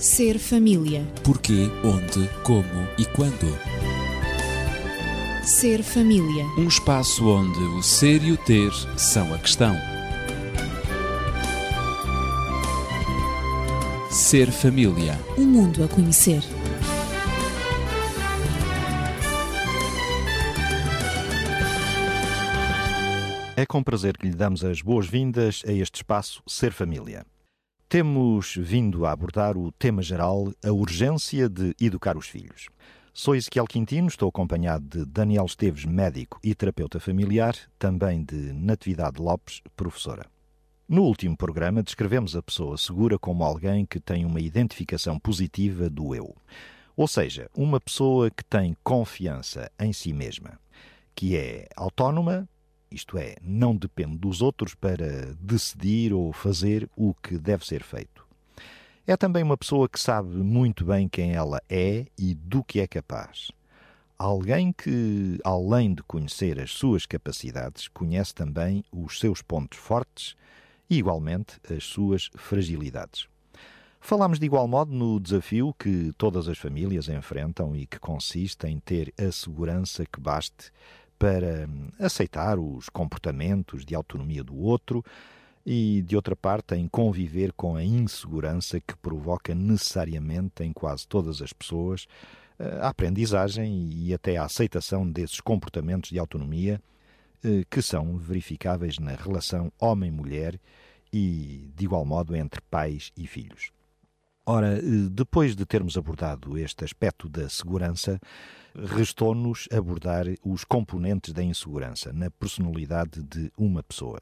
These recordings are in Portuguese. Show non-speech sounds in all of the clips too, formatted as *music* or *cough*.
Ser família. Porquê, onde, como e quando. Ser família. Um espaço onde o ser e o ter são a questão. Ser família. Um mundo a conhecer. É com prazer que lhe damos as boas-vindas a este espaço Ser Família. Temos vindo a abordar o tema geral, a urgência de educar os filhos. Sou Ezequiel Quintino, estou acompanhado de Daniel Esteves, médico e terapeuta familiar, também de Natividade Lopes, professora. No último programa, descrevemos a pessoa segura como alguém que tem uma identificação positiva do eu. Ou seja, uma pessoa que tem confiança em si mesma, que é autónoma, isto é, não depende dos outros para decidir ou fazer o que deve ser feito. É também uma pessoa que sabe muito bem quem ela é e do que é capaz. Alguém que, além de conhecer as suas capacidades, conhece também os seus pontos fortes e, igualmente, as suas fragilidades. Falamos de igual modo no desafio que todas as famílias enfrentam e que consiste em ter a segurança que baste para aceitar os comportamentos de autonomia do outro e, de outra parte, em conviver com a insegurança que provoca necessariamente em quase todas as pessoas a aprendizagem e até a aceitação desses comportamentos de autonomia que são verificáveis na relação homem-mulher e, de igual modo, entre pais e filhos. Ora, depois de termos abordado este aspecto da segurança, restou-nos abordar os componentes da insegurança na personalidade de uma pessoa.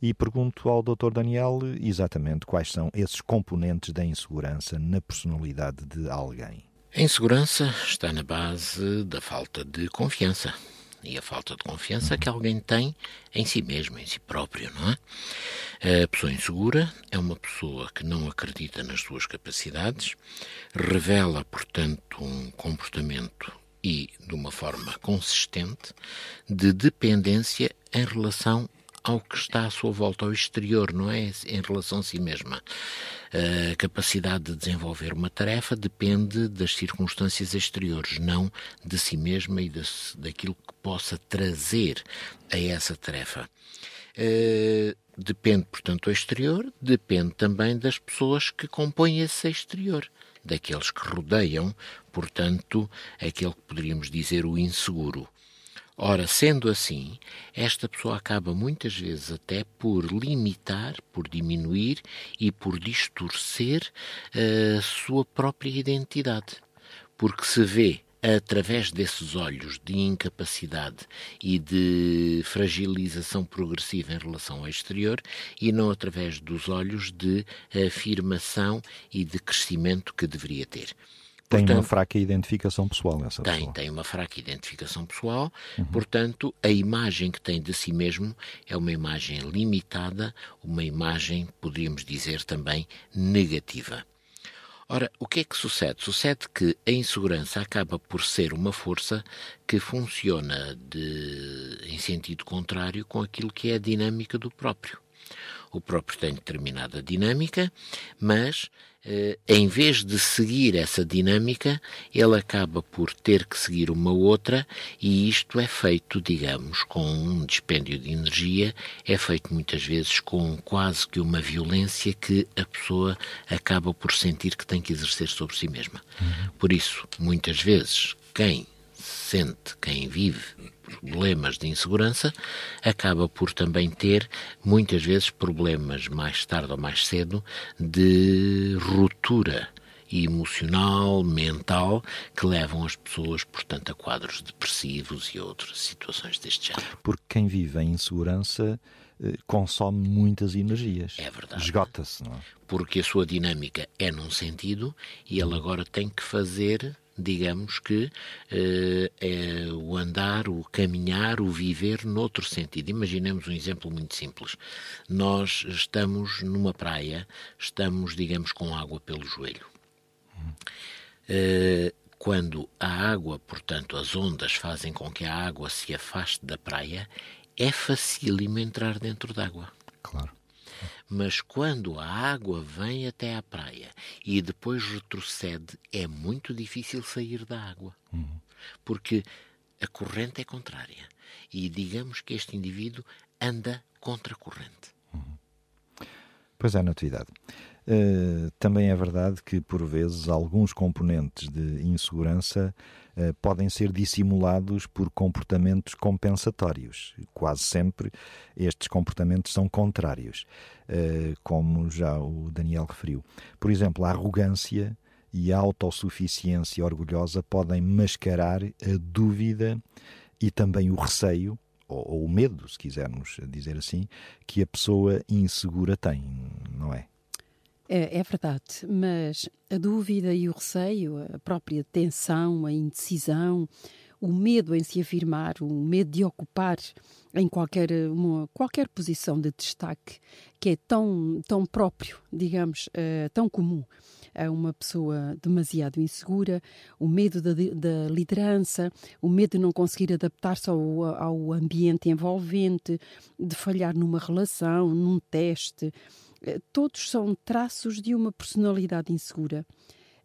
E pergunto ao Dr. Daniel exatamente quais são esses componentes da insegurança na personalidade de alguém. A insegurança está na base da falta de confiança. E a falta de confiança que alguém tem em si mesmo, em si próprio, não é? A pessoa insegura é uma pessoa que não acredita nas suas capacidades, revela, portanto, um comportamento e de uma forma consistente de dependência em relação ao que está à sua volta, ao exterior, não é? Em relação a si mesma. A capacidade de desenvolver uma tarefa depende das circunstâncias exteriores, não de si mesma e de, daquilo que possa trazer a essa tarefa. Uh, depende, portanto, do exterior, depende também das pessoas que compõem esse exterior, daqueles que rodeiam, portanto, aquele que poderíamos dizer o inseguro. Ora, sendo assim, esta pessoa acaba muitas vezes até por limitar, por diminuir e por distorcer a sua própria identidade, porque se vê através desses olhos de incapacidade e de fragilização progressiva em relação ao exterior e não através dos olhos de afirmação e de crescimento que deveria ter. Tem portanto, uma fraca identificação pessoal essa tem, pessoa. Tem uma fraca identificação pessoal, uhum. portanto, a imagem que tem de si mesmo é uma imagem limitada, uma imagem, poderíamos dizer também, negativa. Ora, o que é que sucede? Sucede que a insegurança acaba por ser uma força que funciona de, em sentido contrário com aquilo que é a dinâmica do próprio. O próprio tem determinada dinâmica, mas eh, em vez de seguir essa dinâmica, ele acaba por ter que seguir uma outra, e isto é feito, digamos, com um dispêndio de energia, é feito muitas vezes com quase que uma violência que a pessoa acaba por sentir que tem que exercer sobre si mesma. Uhum. Por isso, muitas vezes, quem sente, quem vive problemas de insegurança, acaba por também ter, muitas vezes, problemas mais tarde ou mais cedo de ruptura emocional, mental, que levam as pessoas, portanto, a quadros depressivos e outras situações deste género. Porque quem vive em insegurança eh, consome muitas energias. É verdade. Esgota-se, não é? Porque a sua dinâmica é num sentido e ele agora tem que fazer digamos que eh, é o andar, o caminhar, o viver noutro sentido. Imaginemos um exemplo muito simples. Nós estamos numa praia, estamos, digamos, com água pelo joelho. Eh, quando a água, portanto, as ondas fazem com que a água se afaste da praia, é facílimo entrar dentro d'água. Claro. Mas quando a água vem até à praia e depois retrocede, é muito difícil sair da água. Uhum. Porque a corrente é contrária. E digamos que este indivíduo anda contra a corrente. Uhum. Pois é, Natividade. Uh, também é verdade que, por vezes, alguns componentes de insegurança uh, podem ser dissimulados por comportamentos compensatórios. Quase sempre estes comportamentos são contrários, uh, como já o Daniel referiu. Por exemplo, a arrogância e a autossuficiência orgulhosa podem mascarar a dúvida e também o receio ou, ou, o medo, se quisermos dizer assim, que a pessoa insegura tem, não é? É, é, verdade, mas a dúvida e o receio, a própria tensão, a indecisão, o medo em se afirmar, o medo de ocupar em qualquer, uma, qualquer posição de destaque, que é tão, tão próprio, digamos, uh, tão comum a uma pessoa demasiado insegura, o medo da, da liderança, o medo de não conseguir adaptar-se ao, ao ambiente envolvente, de falhar numa relação, num teste todos são traços de uma personalidade insegura.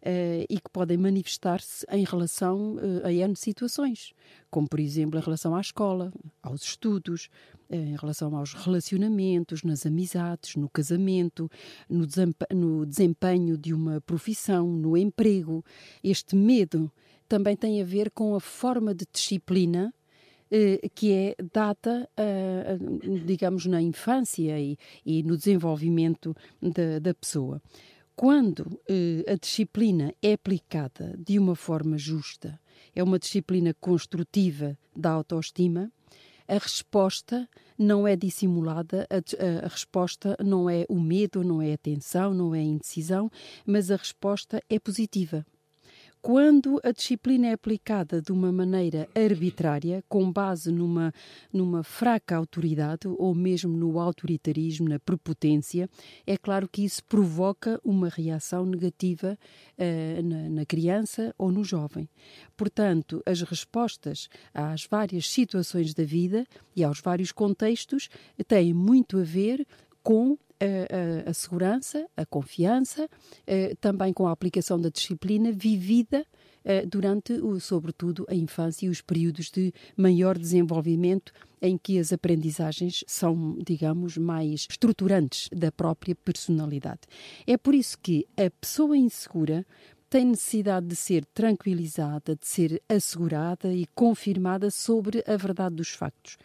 Uh, e que podem manifestar-se em relação uh, a N situações, como por exemplo em relação à escola, aos estudos, uh, em relação aos relacionamentos, nas amizades, no casamento, no, no desempenho de uma profissão, no emprego. Este medo também tem a ver com a forma de disciplina eh, que é data, eh, digamos, na infância e, no desenvolvimento da, pessoa. Quando eh, a disciplina é aplicada de uma forma justa, é uma disciplina construtiva da autoestima, a resposta não é dissimulada, a, a, resposta não é o medo, não é a tensão, não é a indecisão, mas a resposta é positiva. Quando a disciplina é aplicada de uma maneira arbitrária, com base numa, numa fraca autoridade ou mesmo no autoritarismo, na prepotência, é claro que isso provoca uma reação negativa uh, na, na criança ou no jovem. Portanto, as respostas às várias situações da vida e aos vários contextos têm muito a ver com a, a, segurança, a confiança, eh, também com a aplicação da disciplina vivida eh, durante, o, sobretudo, a infância e os períodos de maior desenvolvimento em que as aprendizagens são, digamos, mais estruturantes da própria personalidade. É por isso que a pessoa insegura tem necessidade de ser tranquilizada, de ser assegurada e confirmada sobre a verdade dos factos.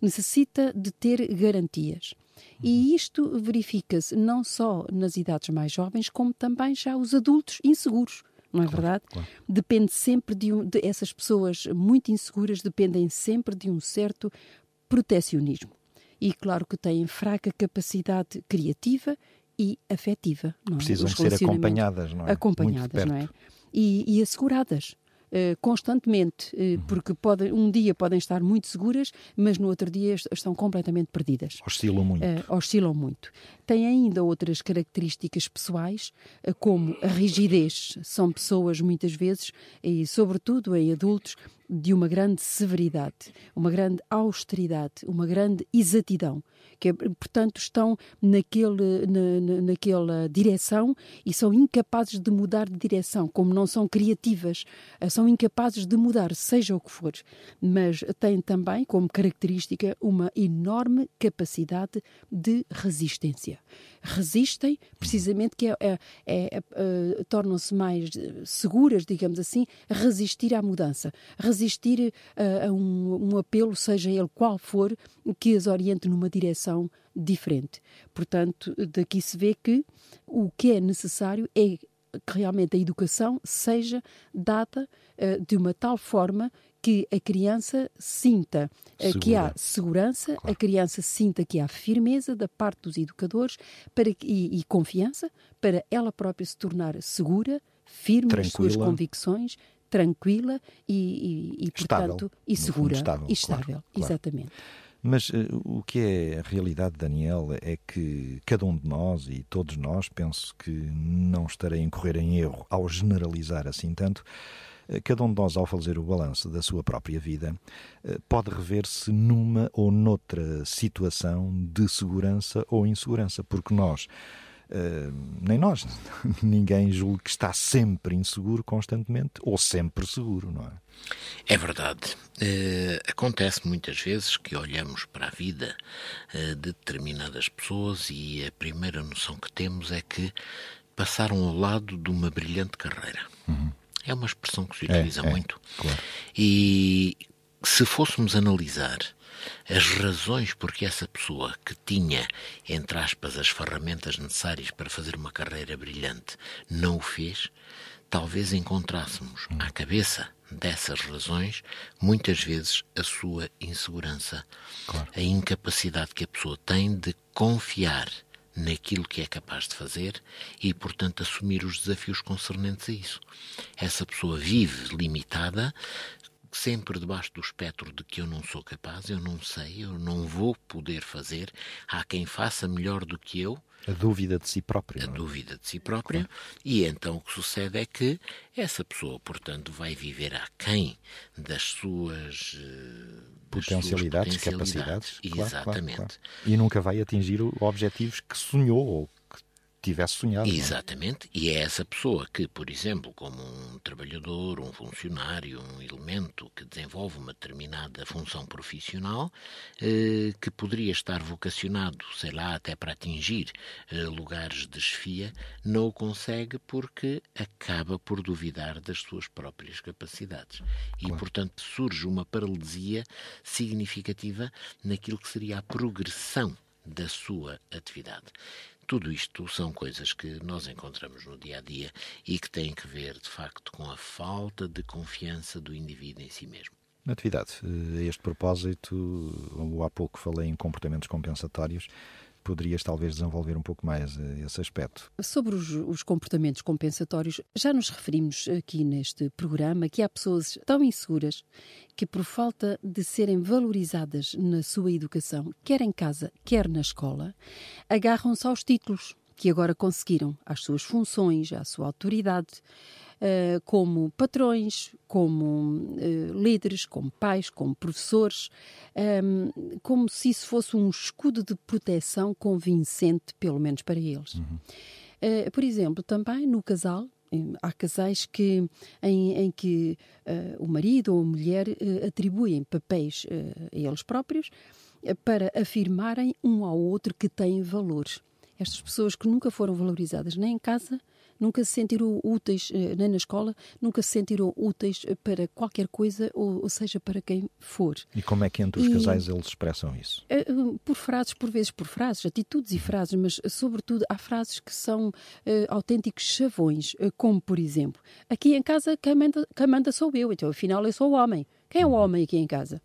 Necessita de ter garantias. E isto verifica-se não só nas idades mais jovens, como também já os adultos inseguros. Não é claro, verdade? Claro. Depende sempre de, um, de essas pessoas muito inseguras dependem sempre de um certo protecionismo. E claro que têm fraca capacidade criativa e afetiva. Não é? Precisam ser acompanhadas, não é? Acompanhadas, não é? E, e asseguradas. Eh, constantemente, uh, porque pode, um dia podem estar muito seguras, mas no outro dia estão completamente perdidas. Oscilam muito. Uh, oscilam muito. Tem ainda outras características pessoais, como a rigidez. São pessoas, muitas vezes, e sobretudo em adultos, de uma grande severidade, uma grande austeridade, uma grande exatidão, que portanto estão naquele, na, naquela direção e são incapazes de mudar de direção, como não são criativas, eh, são incapazes de mudar, seja o que for, mas têm também como característica uma enorme capacidade de resistência resistem, precisamente que é, é, é, é tornam-se mais seguras, digamos assim, resistir à mudança, resistir a, a um, um apelo, seja ele qual for, que as oriente numa direção diferente. Portanto, daqui se vê que o que é necessário é que realmente a educação seja dada de uma tal forma que a criança sinta Segura. que há segurança, claro. a criança sinta que há firmeza da parte dos educadores para, e, e confiança para ela própria se tornar segura, firme tranquila. nas suas convicções, tranquila e, e, e portanto, e segura. estável, e estável claro, exatamente. Mas uh, o que é a realidade, Daniel, é que cada um de nós e todos nós, penso que não estarei a incorrer em erro ao generalizar assim tanto, cada um de nós, ao fazer o balanço da sua própria vida, uh, pode rever-se numa ou noutra situação de segurança ou insegurança, porque nós Uh, nem nós, *laughs* ninguém julga que está sempre inseguro constantemente ou sempre seguro, não é? É verdade. Uh, acontece muitas vezes que olhamos para a vida uh, de determinadas pessoas e a primeira noção que temos é que passaram ao lado de uma brilhante carreira. Uhum. É uma expressão que se utiliza é, é, muito. Claro. E se fôssemos analisar as razões porque essa pessoa que tinha, entre aspas, as ferramentas necessárias para fazer uma carreira brilhante não o fez, talvez encontrássemos à cabeça dessas razões, muitas vezes, a sua insegurança, claro. a incapacidade que a pessoa tem de confiar naquilo que é capaz de fazer e, portanto, assumir os desafios concernentes a isso. Essa pessoa vive limitada, sempre debaixo do espectro de que eu não sou capaz, eu não sei, eu não vou poder fazer. Há quem faça melhor do que eu. A dúvida de si próprio. A é? dúvida de si própria. Claro. E então o que sucede é que essa pessoa, portanto, vai viver aquém das suas. Eh, potencialidades, suas potencialidades, capacidades. Exatamente. Claro, claro, e nunca vai atingir objetivos que sonhou ou tivesse sonhado. É? Exatamente, e é essa pessoa que, por exemplo, como um trabalhador, um funcionário, um elemento que desenvolve uma determinada função profissional, eh, que poderia estar vocacionado, sei lá, até para atingir eh, lugares de desfia, não o consegue porque acaba por duvidar das suas próprias capacidades. E, claro. portanto, surge uma paralisia significativa naquilo que seria a progressão da sua atividade. Tudo isto são coisas que nós encontramos no dia a dia e que têm que ver, de facto, com a falta de confiança do indivíduo em si mesmo. Atividade. A este propósito, há pouco falei em comportamentos compensatórios poderias talvez desenvolver um pouco mais eh, esse aspecto. Sobre os, os, comportamentos compensatórios, já nos referimos aqui neste programa que há pessoas tão inseguras que, por falta de serem valorizadas na sua educação, quer em casa, quer na escola, agarram-se aos títulos que agora conseguiram, às suas funções, à sua autoridade. Uh, como patrões, como uh, líderes, como pais, como professores, ehm, como se isso fosse um escudo de proteção convincente, pelo menos para eles. Uhum. Uh, por exemplo, também no casal, há casais que, em, em que o marido ou a mulher atribuem papéis a eles próprios para afirmarem um ao outro que têm valores estas pessoas que nunca foram valorizadas nem em casa, nunca se sentiram úteis, eh, nem na escola, nunca se sentiram úteis eh, para qualquer coisa, ou, ou seja, para quem for. E como é que entre os e, casais eles expressam isso? Eh, por frases, por vezes por frases, atitudes e frases, mas sobretudo há frases que são uh, autênticos chavões, como por exemplo, aqui em casa quem manda, quem manda sou eu, então afinal eu sou o homem. Quem é o homem aqui em casa?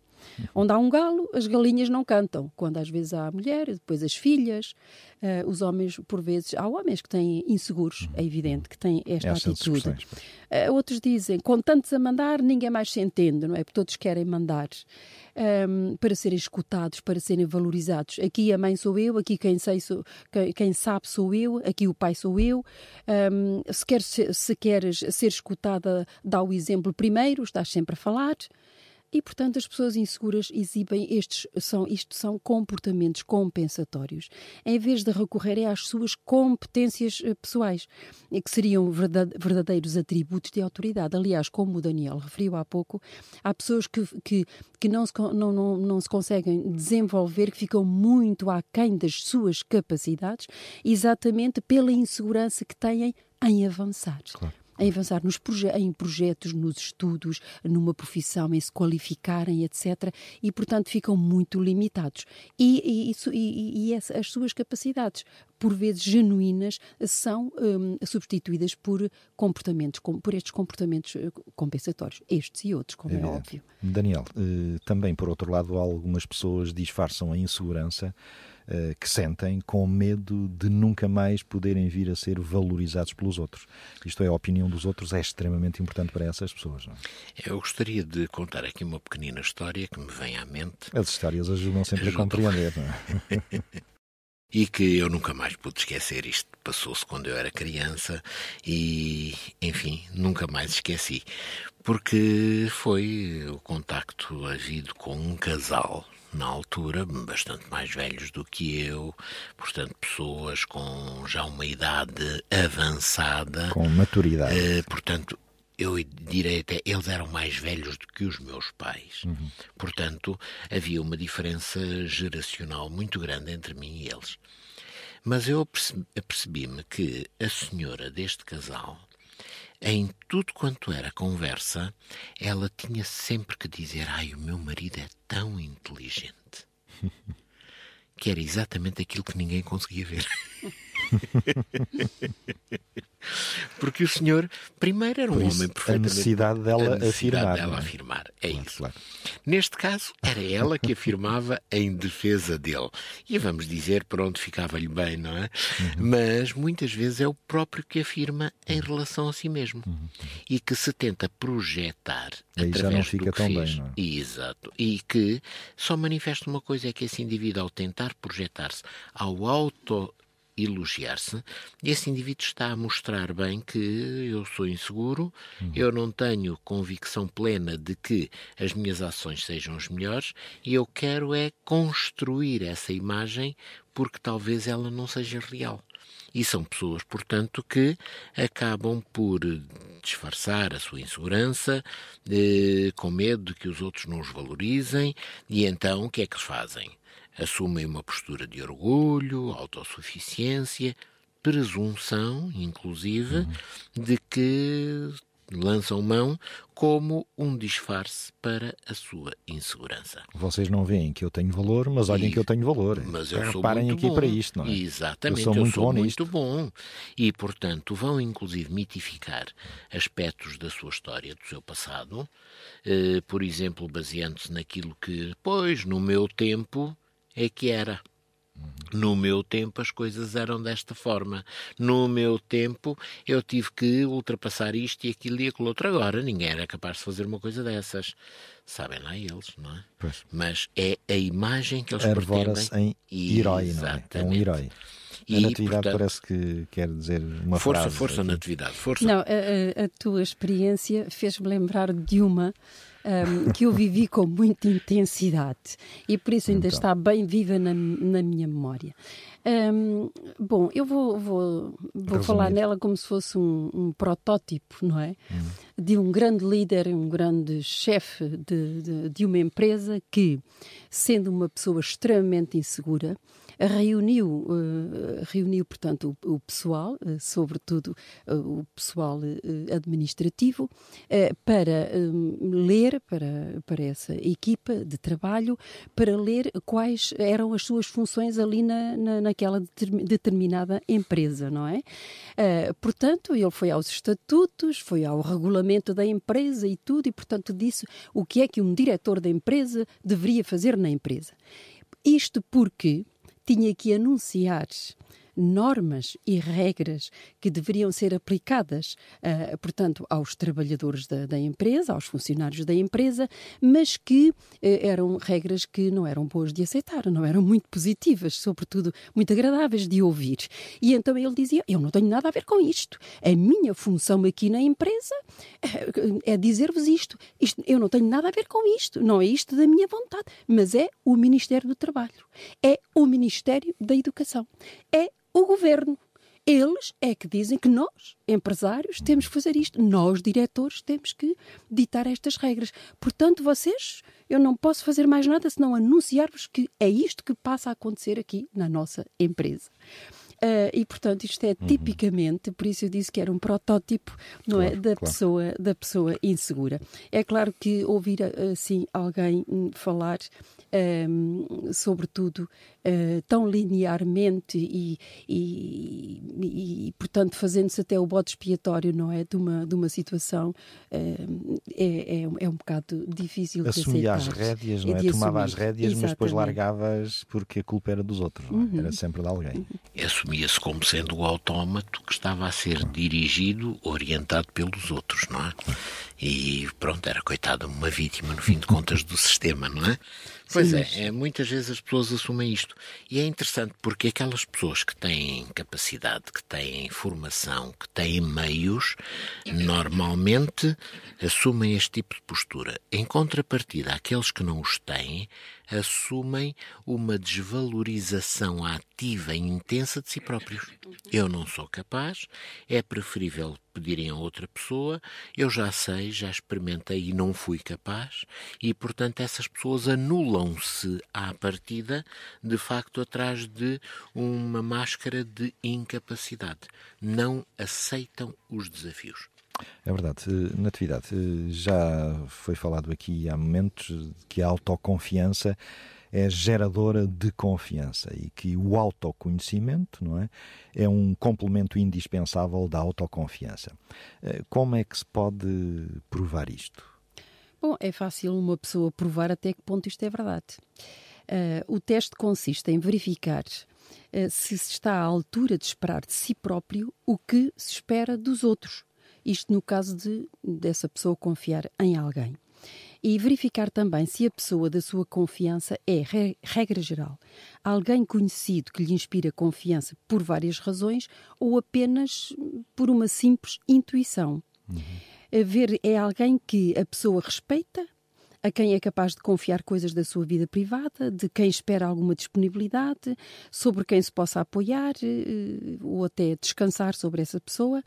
Onde há um galo, as galinhas não cantam. Quando às vezes há a mulher, depois as filhas, uh, os homens, por vezes, há homens que têm inseguros, é evidente, que têm esta atitude. Uh, outros dizem, com tantos a mandar, ninguém mais se entende, não é? Porque todos querem mandar. Um, ehm, para serem escutados, para serem valorizados. Aqui a mãe sou eu, aqui quem, sei sou, quem, quem sabe sou eu, aqui o pai sou eu. Um, ehm, se, queres, se queres ser escutada, dá o exemplo primeiro, estás sempre a falar. E, portanto, as pessoas inseguras exibem estes são, isto são comportamentos compensatórios, em vez de recorrerem às suas competências eh, pessoais, que seriam verdadeiros atributos de autoridade. Aliás, como o Daniel referiu há pouco, há pessoas que, que, que não, se, não, não, não se conseguem desenvolver, que ficam muito aquém das suas capacidades, exatamente pela insegurança que têm em avançar. Claro em avançar nos proje em projetos, nos estudos, numa profissão, em se qualificarem, etc. E, portanto, ficam muito limitados. E, e, isso, e, e as suas capacidades, por vezes genuínas, são um, substituídas por comportamentos, com, por estes comportamentos eh, compensatórios, estes e outros, como é, é óbvio. Daniel, eh, também, por outro lado, algumas pessoas disfarçam a insegurança que sentem com medo de nunca mais poderem vir a ser valorizados pelos outros. Isto é, a opinião dos outros é extremamente importante para essas pessoas. Não é? Eu gostaria de contar aqui uma pequenina história que me vem à mente. As histórias ajudam sempre ajudam. a compreender. Não é? *laughs* *laughs* e que eu nunca mais pude esquecer. Isto passou-se quando eu era criança e, enfim, nunca mais esqueci. Porque foi o contacto havido com um casal na altura, bastante mais velhos do que eu, portanto, pessoas com já uma idade avançada. Com maturidade. Uh, portanto, eu direi até, eles eram mais velhos do que os meus pais. Uhum. Portanto, havia uma diferença geracional muito grande entre mim e eles. Mas eu apercebi-me que a senhora deste casal, em tudo quanto era conversa, ela tinha sempre que dizer: Ai, o meu marido é tão inteligente. *laughs* que era exatamente aquilo que ninguém conseguia ver. *laughs* Porque o senhor, primeiro, era um homem perfeitamente. A necessidade dela a necessidade afirmar. Dela é? afirmar. É isso. Claro. Neste caso, era ela que afirmava em defesa dele. E vamos dizer, pronto, ficava-lhe bem, não é? Uhum. Mas muitas vezes é o próprio que afirma em relação a si mesmo. Uhum. E que se tenta projetar Aí através já não fica tão fez. bem, não é? Exato. E que só manifesta uma coisa: é que esse indivíduo, ao tentar projetar-se, ao auto elogiar-se, esse indivíduo está a mostrar bem que eu sou inseguro, uhum. eu não tenho convicção plena de que as minhas ações sejam as melhores e eu quero é construir essa imagem porque talvez ela não seja real. E são pessoas, portanto, que acabam por disfarçar a sua insegurança, eh, com medo de que os outros não os valorizem, e então o que é que fazem? Assumem uma postura de orgulho, autossuficiência, presunção, inclusive, uhum. de que lançam mão como um disfarce para a sua insegurança. Vocês não veem que eu tenho valor, mas olhem e, que eu tenho valor. Mas eu sou Reparem aqui bom. para isto, não é? Exatamente, eu sou eu muito, sou bom, muito bom. E, portanto, vão inclusive mitificar aspectos da sua história, do seu passado, eh, por exemplo, baseando-se naquilo que, pois, no meu tempo, é que era. No meu tempo as coisas eram desta forma. No meu tempo eu tive que ultrapassar isto e aquilo e aquilo outro. Agora ninguém era capaz de fazer uma coisa dessas. Sabem lá eles, não é? Pois. Mas é a imagem que eles Arvora-se em herói, não é? É um herói. A E, natividade portanto, parece que quer dizer uma Força, frase. força, aqui. natividade, força. Não, a, a- a tua experiência fez-me lembrar de uma ahm, que eu vivi com muita intensidade e por isso ainda Então. está bem viva na, na minha memória. Ahm, bom, eu vou, vou, vou falar nela como se fosse um, um protótipo, não é? De um grande líder, um grande chefe de, de, de uma empresa que, sendo uma pessoa extremamente insegura, reuniu, eh, reuniu portanto, o, o pessoal, eh, sobretudo eh, o pessoal administrativo, para ler, para, para essa equipa de trabalho, para ler quais eram as suas funções ali na, na, naquela determi- determinada empresa, não é? Portanto, ele foi aos estatutos, foi ao regulamento da empresa e tudo, e portanto disse o que é que um diretor da empresa deveria fazer na empresa. Isto porque tinha que anunciar normas e regras que deveriam ser aplicadas, ah, portanto, aos trabalhadores da, da empresa, aos funcionários da empresa, mas que eh, eram regras que não eram boas de aceitar, não eram muito positivas, sobretudo muito agradáveis de ouvir. E então ele dizia: Eu não tenho nada a ver com isto. A minha função aqui na empresa eh, é dizer-vos isto. isto. Eu não tenho nada a ver com isto. Não é isto da minha vontade, mas é o Ministério do Trabalho, é o Ministério da Educação, é o Governo. Eles é que dizem que nós, empresários, temos que fazer isto. Nós, diretores, temos que ditar estas regras. Portanto, vocês, eu não posso fazer mais nada senão anunciar-vos que é isto que passa a acontecer aqui na nossa empresa. Ah, e portanto isto é tipicamente, por isso eu disse que era um protótipo, não é, Claro, da claro. pessoa da pessoa insegura. É claro que ouvir assim alguém hum, falar um, sobretudo, uh, tão linearmente e, e, e portanto, fazendo-se até o bode expiatório, não é? De uma, de uma situação uh, é, é, é, um bocado difícil Assumia as rédeas, não é? é? Tomava as rédeas, Exatamente. mas depois largavas porque a culpa era dos outros, não é? Uhum. Era sempre de alguém. Assumia-se como sendo o autómato que estava a ser dirigido, orientado pelos outros, não é? E pronto, era coitado, uma vítima, no fim de contas, do sistema, não é? Pois é, é, muitas vezes as pessoas assumem isto. E é interessante porque aquelas pessoas que têm capacidade, que têm formação, que têm meios, normalmente assumem este tipo de postura. Em contrapartida, aqueles que não os têm assumem uma desvalorização ativa e intensa de si próprios. Eu não sou capaz, é preferível pedirem a outra pessoa, eu já sei, já experimentei e não fui capaz, e portanto essas pessoas anulam-se à partida, de facto, atrás de uma máscara de incapacidade. Não aceitam os desafios. É verdade. Eh, Natividade, eh, já foi falado aqui há momentos que a autoconfiança é geradora de confiança e que o autoconhecimento não é, é um complemento indispensável da autoconfiança. Eh, como é que se pode provar isto? Bom, é fácil uma pessoa provar até que ponto isto é verdade. Uh, o teste consiste em verificar uh, se se está à altura de esperar de si próprio o que se espera dos outros. Isto no caso de dessa pessoa confiar em alguém. E verificar também se a pessoa da sua confiança é, regra geral, alguém conhecido que lhe inspira confiança por várias razões ou apenas por uma simples intuição. Uhum. Ver é alguém que a pessoa respeita, a quem é capaz de confiar coisas da sua vida privada, de quem espera alguma disponibilidade, sobre quem se possa apoiar eh, ou até descansar sobre essa pessoa.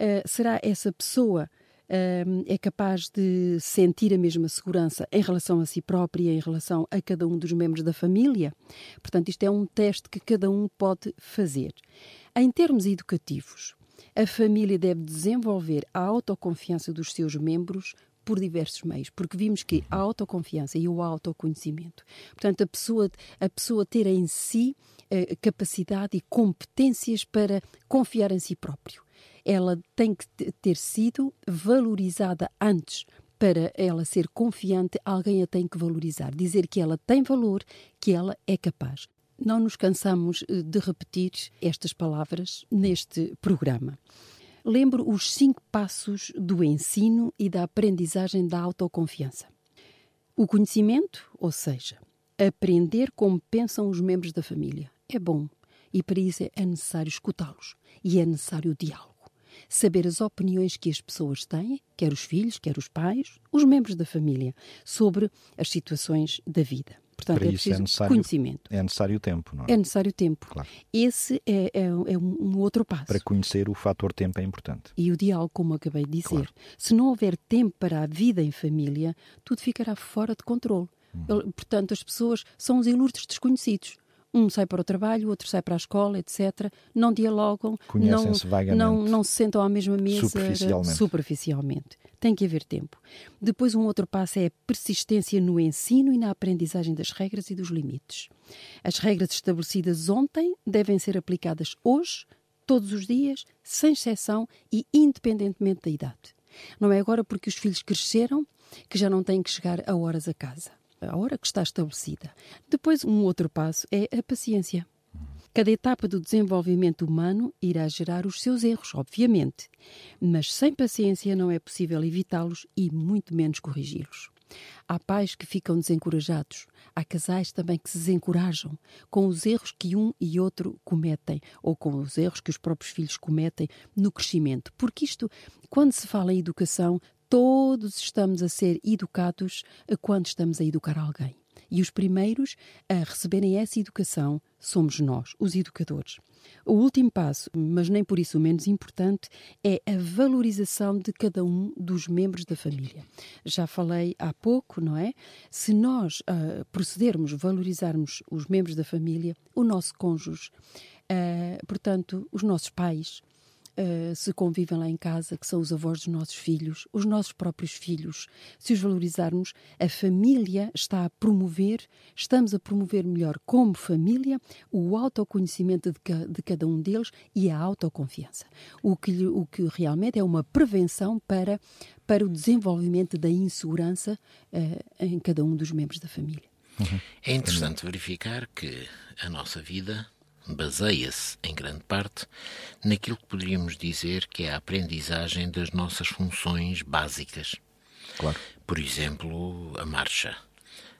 Uh, será essa pessoa uh, é capaz de sentir a mesma segurança em relação a si própria, em relação a cada um dos membros da família? Portanto, isto é um teste que cada um pode fazer. Em termos educativos, a família deve desenvolver a autoconfiança dos seus membros por diversos meios, porque vimos que a autoconfiança e o autoconhecimento, portanto, a pessoa, a pessoa ter em si uh, capacidade e competências para confiar em si próprio ela tem que ter sido valorizada antes. Para ela ser confiante, alguém a tem que valorizar, dizer que ela tem valor, que ela é capaz. Não nos cansamos eh, de repetir estas palavras neste programa. Lembro os cinco passos do ensino e da aprendizagem da autoconfiança. O conhecimento, ou seja, aprender como pensam os membros da família, é bom e para isso é necessário escutá-los e é necessário o diálogo saber as opiniões que as pessoas têm, quer os filhos, quer os pais, os membros da família, sobre as situações da vida. Portanto, Para é preciso é necessário, conhecimento. É necessário tempo, não é? É necessário tempo. Claro. Esse é, é, é, um outro passo. Para conhecer o fator tempo é importante. E o diálogo, como acabei de dizer. Claro. Se não houver tempo para a vida em família, tudo ficará fora de controle. Uhum. Portanto, as pessoas são os ilustres desconhecidos um sai para o trabalho, o outro sai para a escola, etc. Não dialogam, não, não, não se sentam à mesma mesa superficialmente. superficialmente. Tem que haver tempo. Depois, um outro passo é a persistência no ensino e na aprendizagem das regras e dos limites. As regras estabelecidas ontem devem ser aplicadas hoje, todos os dias, sem exceção e independentemente da idade. Não é agora porque os filhos cresceram que já não têm que chegar a horas a casa a hora que está estabelecida. Depois, um outro passo é a paciência. Cada etapa do desenvolvimento humano irá gerar os seus erros, obviamente, mas sem paciência não é possível evitá-los e muito menos corrigi-los. Há pais que ficam desencorajados, há casais também que se desencorajam com os erros que um e outro cometem ou com os erros que os próprios filhos cometem no crescimento, porque isto, quando se fala em educação, Todos estamos a ser educados quando estamos a educar alguém. E os primeiros a receberem essa educação somos nós, os educadores. O último passo, mas nem por isso menos importante, é a valorização de cada um dos membros da família. Já falei há pouco, não é? Se nós uh, procedermos, valorizarmos os membros da família, o nosso cônjuge, uh, portanto, os nossos pais, uh, se convivem lá em casa, que são os avós dos nossos filhos, os nossos próprios filhos. Se os valorizarmos, a família está a promover, estamos a promover melhor como família o autoconhecimento de, ca, de cada um deles e a autoconfiança. O que, o que realmente é uma prevenção para, para o desenvolvimento da insegurança uh, em cada um dos membros da família. Uhum. É interessante verificar que a nossa vida baseia-se, em grande parte, naquilo que poderíamos dizer que é a aprendizagem das nossas funções básicas. Claro. Por exemplo, a marcha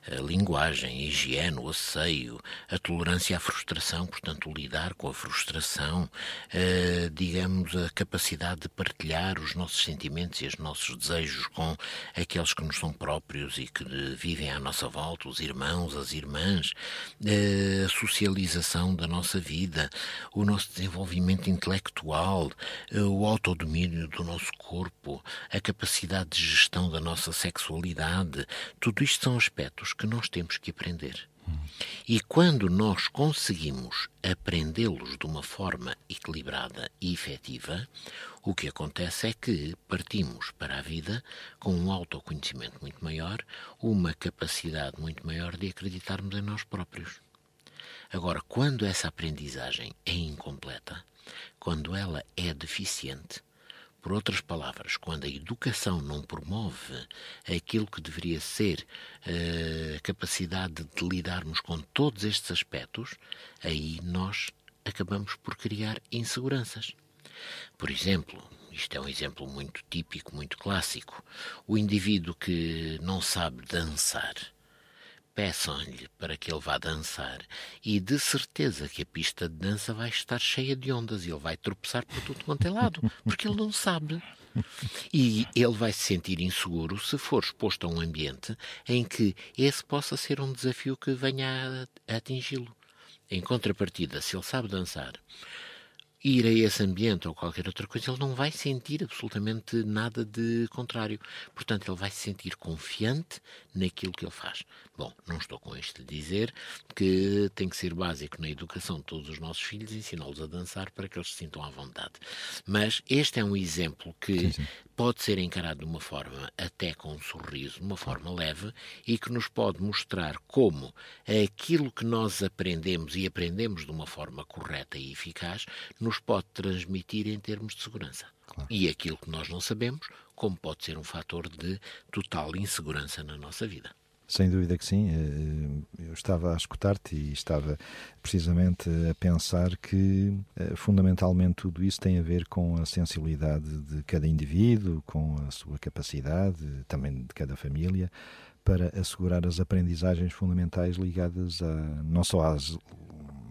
a linguagem, a higiene, o asseio, a tolerância à frustração, portanto, lidar com a frustração, digamos, a capacidade de partilhar os nossos sentimentos e os nossos desejos com aqueles que nos são próprios e que vivem à nossa volta, os irmãos, as irmãs, a socialização da nossa vida, o nosso desenvolvimento intelectual, uh, o autodomínio do nosso corpo, a capacidade de gestão da nossa sexualidade, tudo isto são aspectos que nós temos que aprender. E quando nós conseguimos aprendê-los de uma forma equilibrada e efetiva, o que acontece é que partimos para a vida com um autoconhecimento muito maior, uma capacidade muito maior de acreditarmos em nós próprios. Agora, quando essa aprendizagem é incompleta, quando ela é deficiente, por outras palavras, quando a educação não promove aquilo que deveria ser uh, a capacidade de lidarmos com todos estes aspectos, aí nós acabamos por criar inseguranças. Por exemplo, isto é um exemplo muito típico, muito clássico. O indivíduo que não sabe dançar peçam-lhe para que ele vá dançar e de certeza que a pista de dança vai estar cheia de ondas e ele vai tropeçar por tudo quanto é lado, porque ele não sabe. E ele vai se sentir inseguro se for exposto a um ambiente em que esse possa ser um desafio que venha a, atingi-lo. Em contrapartida, se ele sabe dançar, ir a esse ambiente ou qualquer outra coisa, ele não vai sentir absolutamente nada de contrário. Portanto, ele vai se sentir confiante naquilo que ele faz. Bom, não estou com isto a dizer que tem que ser básico na educação de todos os nossos filhos ensiná-los a dançar para que eles se sintam à vontade. Mas este é um exemplo que sim, sim. pode ser encarado de uma forma até com um sorriso, de uma forma leve e que nos pode mostrar como aquilo que nós aprendemos e aprendemos de uma forma correta e eficaz nos pode transmitir em termos de segurança. Claro. E aquilo que nós não sabemos, como pode ser um fator de total insegurança na nossa vida. Sem dúvida que sim. Eh, eu estava a escutar-te e estava precisamente a pensar que eh, fundamentalmente tudo isso tem a ver com a sensibilidade de cada indivíduo, com a sua capacidade, também de cada família, para assegurar as aprendizagens fundamentais ligadas a, não só às,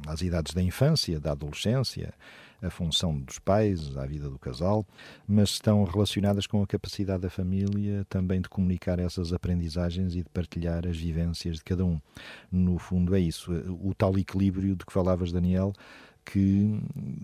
às idades da infância, da adolescência, a função dos pais, à vida do casal, mas estão relacionadas com a capacidade da família também de comunicar essas aprendizagens e de partilhar as vivências de cada um. No fundo, é isso. O tal equilíbrio de que falavas, Daniel, que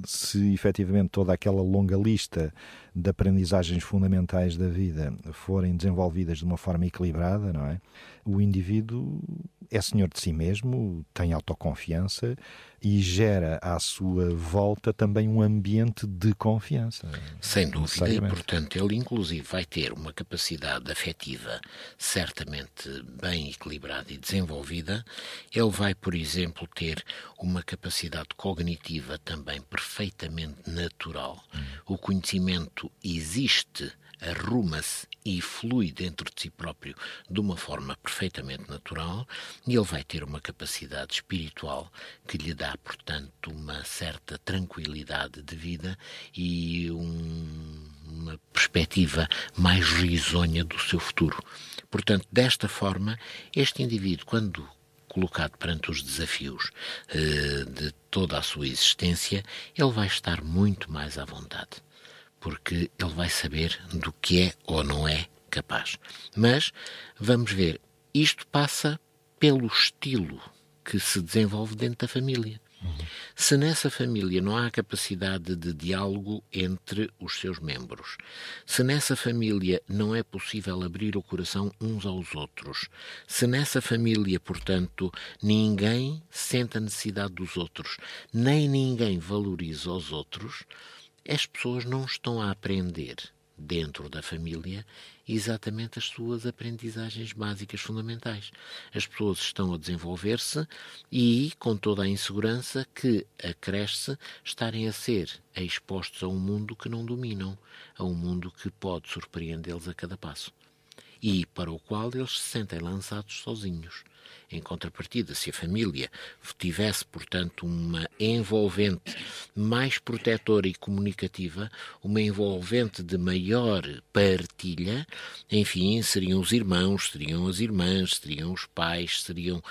se efetivamente toda aquela longa lista de aprendizagens fundamentais da vida forem desenvolvidas de uma forma equilibrada, não é? O indivíduo é senhor de si mesmo, tem autoconfiança e gera à sua volta também um ambiente de confiança. Sem dúvida, e portanto ele inclusive vai ter uma capacidade afetiva certamente bem equilibrada e desenvolvida. Ele vai, por exemplo, ter uma capacidade cognitiva também perfeitamente natural. Hum. O conhecimento existe arruma-se e flui dentro de si próprio de uma forma perfeitamente natural e ele vai ter uma capacidade espiritual que lhe dá, portanto, uma certa tranquilidade de vida e um, uma perspectiva mais risonha do seu futuro. Portanto, desta forma, este indivíduo, quando colocado perante os desafios eh, de toda a sua existência, ele vai estar muito mais à vontade porque ele vai saber do que é ou não é capaz. Mas vamos ver, isto passa pelo estilo que se desenvolve dentro da família. Se nessa família não há capacidade de diálogo entre os seus membros, se nessa família não é possível abrir o coração uns aos outros, se nessa família, portanto, ninguém sente a necessidade dos outros, nem ninguém valoriza os outros, as pessoas não estão a aprender dentro da família exatamente as suas aprendizagens básicas fundamentais. As pessoas estão a desenvolver-se e, com toda a insegurança que acresce, estarem a ser expostos a um mundo que não dominam, a um mundo que pode surpreendê-los a cada passo e para o qual eles se sentem lançados sozinhos. Em contrapartida, se a família tivesse, portanto, uma envolvente mais protetora e comunicativa, uma envolvente de maior partilha, enfim, seriam os irmãos, seriam as irmãs, seriam os pais, seriam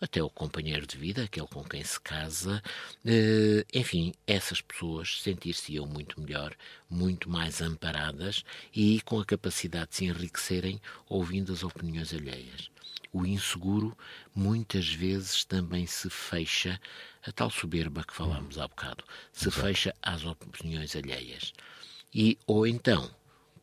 até o companheiro de vida, aquele com quem se casa, eh, enfim, essas pessoas sentir-se-iam muito melhor, muito mais amparadas e com a capacidade de se enriquecerem ouvindo as opiniões alheias. O inseguro muitas vezes também se fecha, a tal soberba que falámos há bocado, se fecha às opiniões alheias. E, ou então,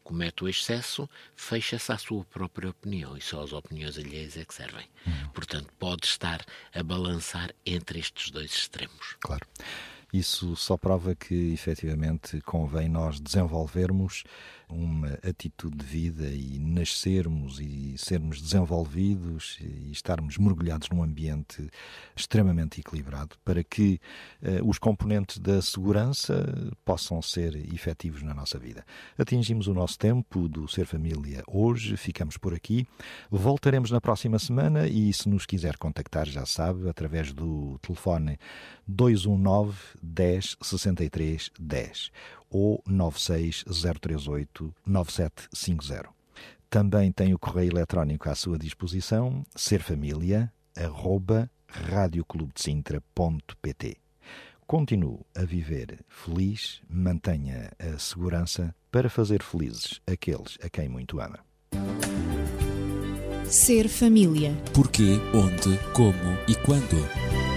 comete o excesso, fecha-se à sua própria opinião e só as opiniões alheias é que servem. Uhum. Portanto, pode estar a balançar entre estes dois extremos. Claro. Isso só prova que, efetivamente, convém nós desenvolvermos uma atitude de vida e nascermos e sermos desenvolvidos e estarmos mergulhados num ambiente extremamente equilibrado para que uh, os componentes da segurança possam ser efetivos na nossa vida. Atingimos o nosso tempo do Ser Família hoje, ficamos por aqui. Voltaremos na próxima semana e, se nos quiser contactar, já sabe, através do telefone 219 10 63 10 ou 96038 9750. Também tem o correio eletrónico à sua disposição, serfamilia@radioclubedesintra.pt. Continue a viver feliz, mantenha a segurança para fazer felizes aqueles a quem muito ama. Ser família. Porquê, onde, como e quando.